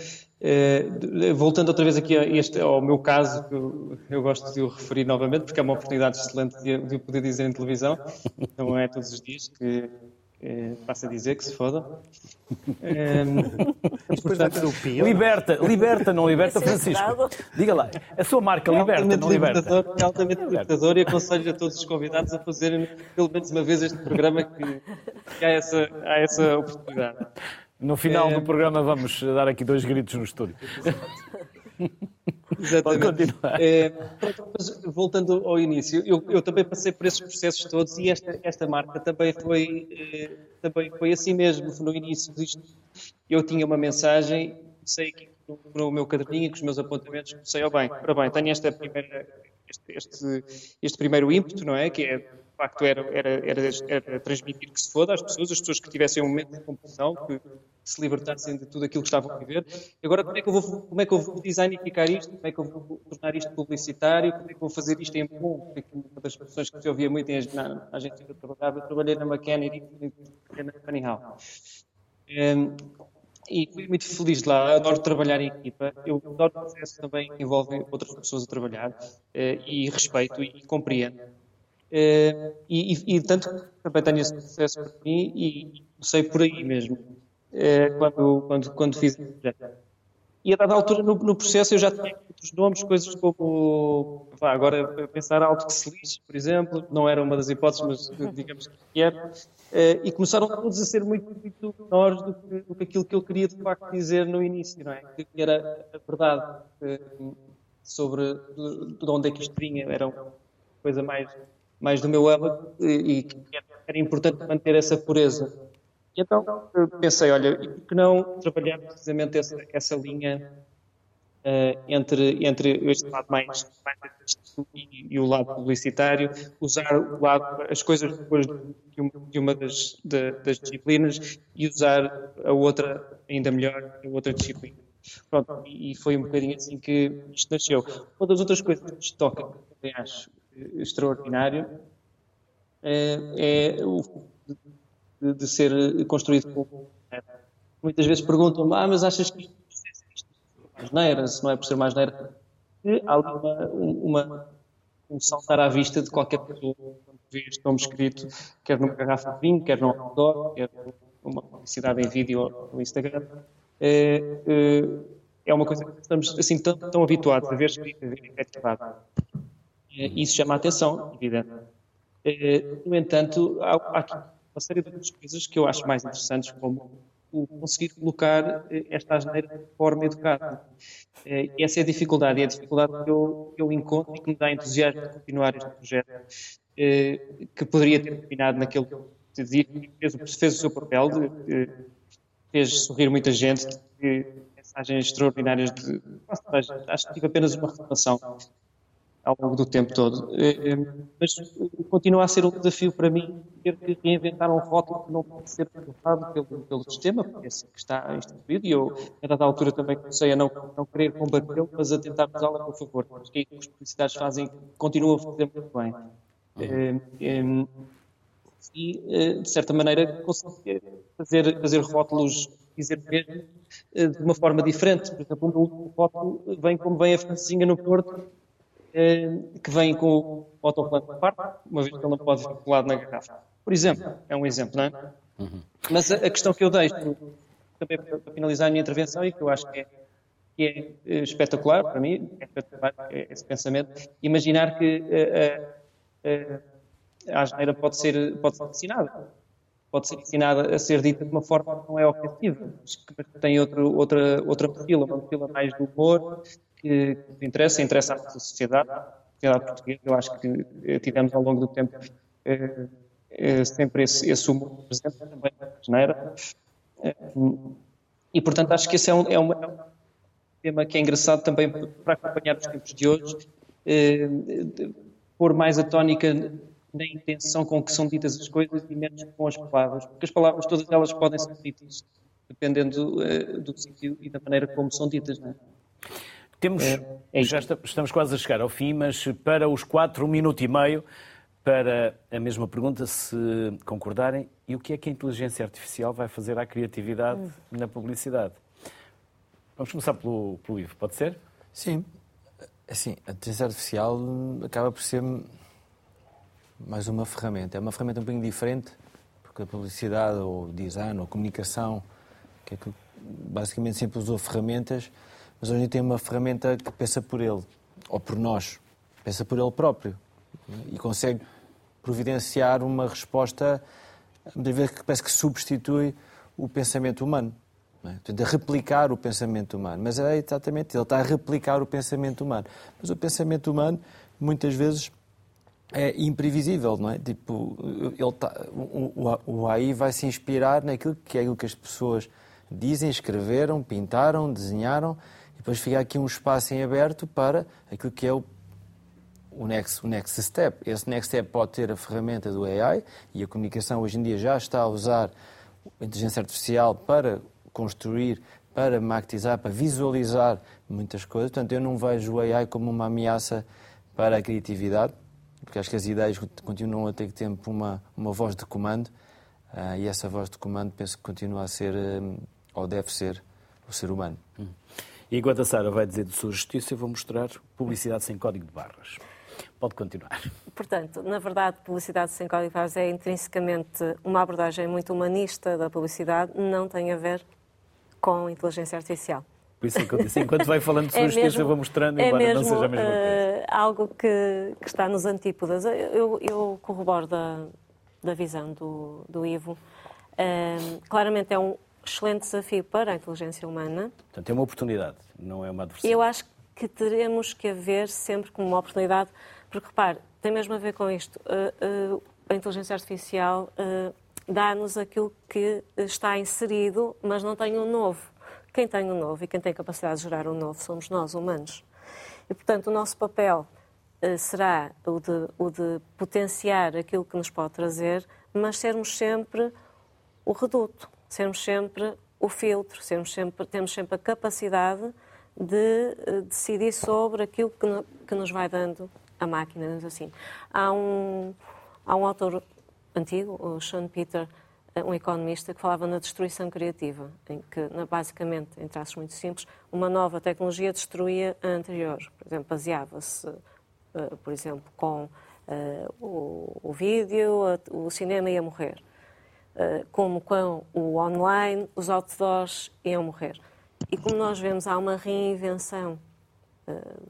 voltando outra vez aqui a este, ao meu caso, que eu, eu, gosto de o referir novamente, porque é uma oportunidade excelente de, de poder dizer em televisão. Não é todos os dias que é, passa a dizer que se foda. <laughs> É, depois, Liberta, liberta, não liberta, Francisco. Diga lá, a sua marca liberta, não liberta. É altamente libertador e aconselho a todos os convidados a fazerem pelo menos uma vez este programa que, que há, essa, há essa oportunidade. No final é... do programa vamos dar aqui dois gritos no estúdio. <laughs> Exatamente. Pode continuar. É, voltando ao início, eu, eu, também passei por esses processos todos e esta, esta marca também foi, eh, também foi assim mesmo. No início disto, eu tinha uma mensagem, sei aqui no, no meu caderninho, com os meus apontamentos, comecei, ao oh, bem, ora bem, tenho esta primeira, este, este, este primeiro ímpeto, não é? Que é facto era, era, era, era, transmitir que se foda às pessoas, as pessoas que tivessem um momento de compulsão, que, se libertassem de tudo aquilo que estavam a viver. Agora, como é que eu vou, como é que eu vou designificar isto? Como é que eu vou tornar isto publicitário? Como é que eu vou fazer isto em bom? Uma das pessoas que se ouvia muito em, na, agência que eu trabalhava, eu trabalhei na McKenna e na Funnyhow. Um, e fui muito feliz lá, adoro trabalhar em equipa, eu adoro o processo também que envolve outras pessoas a trabalhar uh, e respeito e compreendo. Uh, e, e, tanto também tenho esse processo para mim e sei por aí mesmo é, quando, quando, quando fiz o projeto. E a dada altura no, no, processo eu já tinha outros nomes, coisas como, agora pensar alto que se lixe, por exemplo, não era uma das hipóteses, mas digamos que era, é, e começaram todos a ser muito, muito menores do que, do que aquilo que eu queria de facto dizer no início, não é? Que era a verdade sobre de onde é que isto vinha, era uma coisa mais, mais do meu âmago e, e era importante manter essa pureza. E então pensei, olha, por que não trabalhar precisamente essa, essa linha uh, entre, entre este lado mais, mais e, e, o lado publicitário, usar o lado, as coisas depois de uma, de uma das, de, das, disciplinas e usar a outra ainda melhor, a outra disciplina. Pronto, e foi um bocadinho assim que isto nasceu. Uma das outras coisas que toca, que também acho extraordinário, é, é o de, de ser construído. Muitas vezes perguntam-me, ah, mas achas que mais neira, se não é por ser mais neira? Há uma, uma, um saltar à vista de qualquer pessoa quando vê este nome escrito, quer numa garrafa de vinho, quer num outdoor, quer numa publicidade em vídeo no Instagram. É, é, é uma coisa que estamos assim tão, tão habituados a ver escrito, a ver efetivado. Isso chama a atenção, evidente. No entanto, há, aqui uma série de outras coisas que eu acho mais interessantes, como o conseguir colocar eh, esta asneira de forma educada. Eh, essa é a dificuldade, é a dificuldade que eu, que eu encontro e que me dá entusiasmo de continuar este projeto, eh, que poderia ter terminado naquele dia, fez, fez o seu papel, de, fez sorrir muita gente, de, mensagens extraordinárias de. Acho que tive apenas uma reclamação ao longo do tempo todo. Eh, eh, mas continua a ser um desafio para mim ter que reinventar um rótulo que não pode ser adotado pelo, pelo sistema, porque é assim que está instituído, e eu, a dada altura, também comecei a não, não querer combatê-lo, mas a tentar usá-lo a meu favor, porque é que as publicidades fazem, continuam a fazer muito bem. Uhum. E, de certa maneira, conseguir fazer, fazer rótulos dizer mesmo de uma forma diferente. Por exemplo, um rótulo vem como vem a francesinha no Porto, eh, que vem com o autocolante de parte, uma vez que ele não pode vir colado na garrafa. Por exemplo, é um exemplo, não é? Uhum. Mas a, questão que eu deixo, também para, finalizar a minha intervenção, e que eu acho que é, que é eh, espetacular para mim, é espetacular é esse pensamento, imaginar que a, eh, a, a pode ser, pode ser ensinada. Pode ser ensinada a ser dita de uma forma que não é ofensiva, mas que tem outro, outra, outra perfila, uma perfila mais do humor, que, interessa, interessa à nossa sociedade, a sociedade portuguesa. Eu acho que eh, tivemos ao longo do tempo eh, eh, sempre esse, esse humor presente também na geneira. E, portanto, acho que esse é um, é, um, é um, tema que é engraçado também para acompanhar os tempos de hoje, pôr mais a tónica na intenção com que são ditas as coisas e menos com as palavras, porque as palavras todas elas podem ser ditas dependendo do sítio e da maneira como são ditas. Não é? Temos, é, é já estamos quase a chegar ao fim, mas para os quatro, um minuto e meio, para a mesma pergunta, se concordarem, e o que é que a inteligência artificial vai fazer à criatividade hum. na publicidade? Vamos começar pelo, pelo Ivo, pode ser? Sim. Assim, a inteligência artificial acaba por ser mais uma ferramenta. É uma ferramenta um bocadinho diferente, porque a publicidade, ou design, ou comunicação, que é que basicamente sempre usou ferramentas, mas hoje tem uma ferramenta que pensa por ele, ou por nós, pensa por ele próprio e consegue providenciar uma resposta, muitas vezes que parece que substitui o pensamento humano. É? Portanto, a replicar o pensamento humano. Mas é exatamente, ele está a replicar o pensamento humano. Mas o pensamento humano, muitas vezes, é imprevisível, não é? Tipo, ele tá, o, o AI vai se inspirar naquilo que é aquilo que as pessoas dizem, escreveram, pintaram, desenharam, depois fica aqui um espaço em aberto para aquilo que é o o next, o next step. Esse next step pode ter a ferramenta do AI e a comunicação hoje em dia já está a usar a inteligência artificial para construir, para maquetizar, para visualizar muitas coisas. Portanto, eu não vejo o AI como uma ameaça para a criatividade, porque acho que as ideias continuam a ter tempo uma, uma voz de comando uh, e essa voz de comando penso que continua a ser, um, ou deve ser, o ser humano. Hum. E enquanto a Sara vai dizer de sua justiça, eu vou mostrar publicidade sem código de barras. Pode continuar. Portanto, na verdade, publicidade sem código de barras é intrinsecamente uma abordagem muito humanista da publicidade, não tem a ver com inteligência artificial. Por isso é que eu disse, enquanto vai falando de sua <laughs> é justiça, eu vou mostrando, é embora mesmo, não seja a mesma coisa. Uh, algo que, que, está nos antípodas. Eu, eu corroboro da, da visão do, do Ivo. Uh, claramente é um excelente desafio para a inteligência humana. Portanto, é uma oportunidade, não é uma adversidade. Eu acho que teremos que haver sempre como uma oportunidade, porque repare, tem mesmo a ver com isto. Uh, a inteligência artificial dá-nos aquilo que está inserido, mas não tem um novo. Quem tem um novo e quem tem capacidade de gerar um novo somos nós, humanos. E, portanto, o nosso papel será o de, o de potenciar aquilo que nos pode trazer, mas sermos sempre o reduto, sermos sempre o filtro, sermos sempre, temos sempre a capacidade de uh, decidir sobre aquilo que, que, nos vai dando a máquina, assim. Há um, há um autor antigo, o Sean Peter, eh, um economista, que falava na destruição criativa, em que, basicamente, em traços muito simples, uma nova tecnologia destruía a anterior. Por exemplo, baseava-se, eh, por exemplo, com eh, o, vídeo, o cinema ia morrer. Como com o online, os outdoors iam morrer. E como nós vemos, há uma reinvenção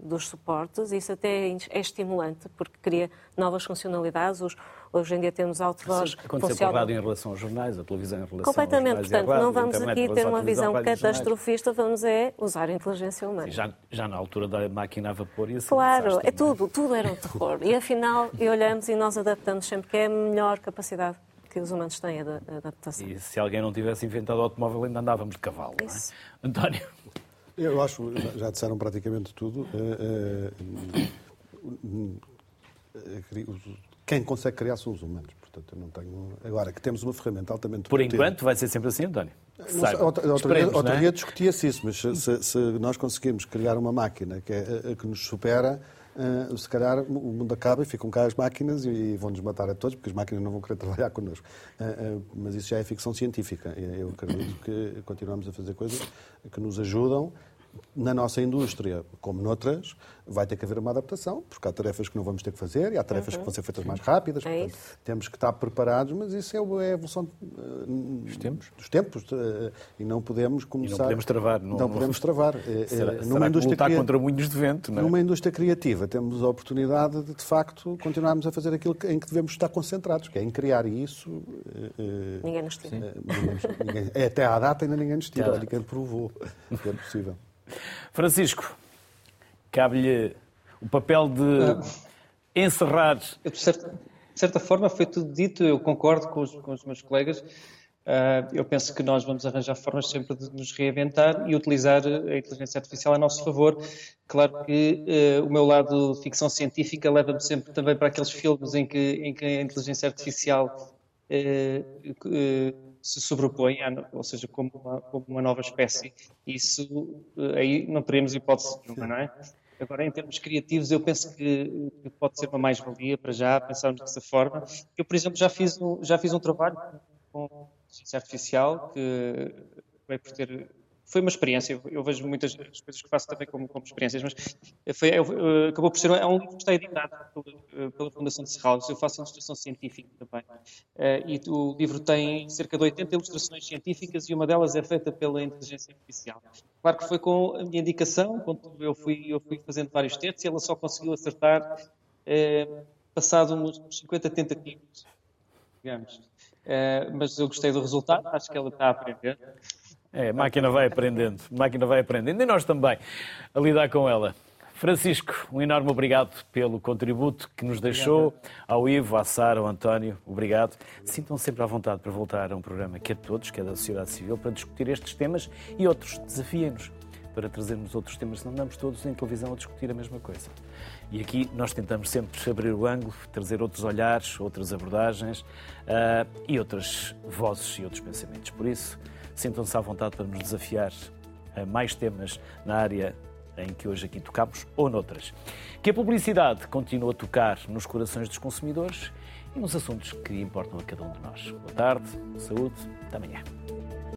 dos suportes, isso até é estimulante, porque cria novas funcionalidades. Hoje em dia temos outdoors. Aconteceu com a rádio em relação aos jornais, a televisão em relação Completamente, aos portanto, rádio, não vamos aqui ter uma visão catastrofista, vamos é usar a inteligência humana. Já, já na altura da máquina a vapor ia ser Claro, é tudo, tudo era um terror. E afinal, e olhamos e nós adaptamos sempre, que é a melhor capacidade que os humanos têm a adaptação. E se alguém não tivesse inventado o automóvel, ainda andávamos de cavalo, Isso. não é? António? Eu acho, já disseram praticamente tudo. Eh, eh, eh, quem consegue criar são os humanos. Portanto, eu não tenho. Agora, que temos uma ferramenta altamente. Por enquanto, vai ser sempre assim, António. Outro, dia, é? dia discutia-se isso, mas se, se, nós conseguimos criar uma máquina que, é, que nos supera, uh, se calhar o mundo acaba e ficam cá as máquinas e, e vão-nos matar a todos, porque as máquinas não vão querer <laughs> trabalhar connosco. Uh, uh, mas isso já é ficção científica. Eu acredito que continuamos a fazer coisas que nos ajudam na nossa indústria, como noutras, vai ter que haver uma adaptação, porque há tarefas que não vamos ter que fazer e há tarefas uhum. que vão ser feitas mais rápidas. É portanto, temos que estar preparados, mas isso é a evolução uh, dos tempos, dos tempos uh, e não podemos começar. E não podemos travar. Não, não podemos travar. <laughs> Eh, será, numa será indústria lutar contra moinhos de vento, não é? Numa indústria criativa temos a oportunidade de, de facto, continuarmos a fazer aquilo em que devemos estar concentrados, que é em criar isso. Ninguém nos tira. Ninguém, é, até à data ainda ninguém nos tira, ninguém provou que é possível. Francisco, cabe-lhe o papel de encerrar. Eu, de, certa, de, certa, forma, foi tudo dito, eu concordo com os, com os meus colegas. Uh, eu penso que nós vamos arranjar formas sempre de nos reinventar e utilizar a inteligência artificial a nosso favor. Claro que uh, o meu lado de ficção científica leva-me sempre também para aqueles filmes em que, em que a inteligência artificial uh, se sobrepõe, ou seja, como uma, como uma nova espécie. Isso aí não teremos hipótese nenhuma, não é? Agora, em termos criativos, eu penso que, que pode ser uma mais-valia para já pensarmos dessa forma. Eu, por exemplo, já fiz um, já fiz um trabalho com inteligência artificial que vai por ter foi uma experiência. Eu vejo muitas coisas que faço também como, como experiências, mas foi, eu, acabou por ser é um que está editado pela, pela Fundação de Serralves. Eu faço ilustração científica também. Uh, e o livro tem cerca de 80 ilustrações científicas e uma delas é feita pela inteligência artificial. Claro que foi com a minha indicação, quando eu fui, eu fui fazendo vários testes e ela só conseguiu acertar uh, passado uns 50 tentativas, digamos. Uh, mas eu gostei do resultado, acho que ela está a aprender. É, a máquina vai aprendendo, a máquina vai aprendendo e nós também a lidar com ela. Francisco, um enorme obrigado pelo contributo que nos deixou, ao Ivo, à Sara, ao António, obrigado. Sintam -se sempre à vontade para voltar a um programa que é de todos, que é da sociedade civil, para discutir estes temas e outros. Desafiem-nos para trazermos outros temas, senão andamos todos em televisão a discutir a mesma coisa. E aqui nós tentamos sempre abrir o ângulo, trazer outros olhares, outras abordagens uh, e outras vozes e outros pensamentos. Por isso, Sintam-se à vontade para nos desafiar a mais temas na área em que hoje aqui tocamos ou noutras. Que a publicidade continue a tocar nos corações dos consumidores e nos assuntos que importam a cada um de nós. Boa tarde, saúde, até amanhã.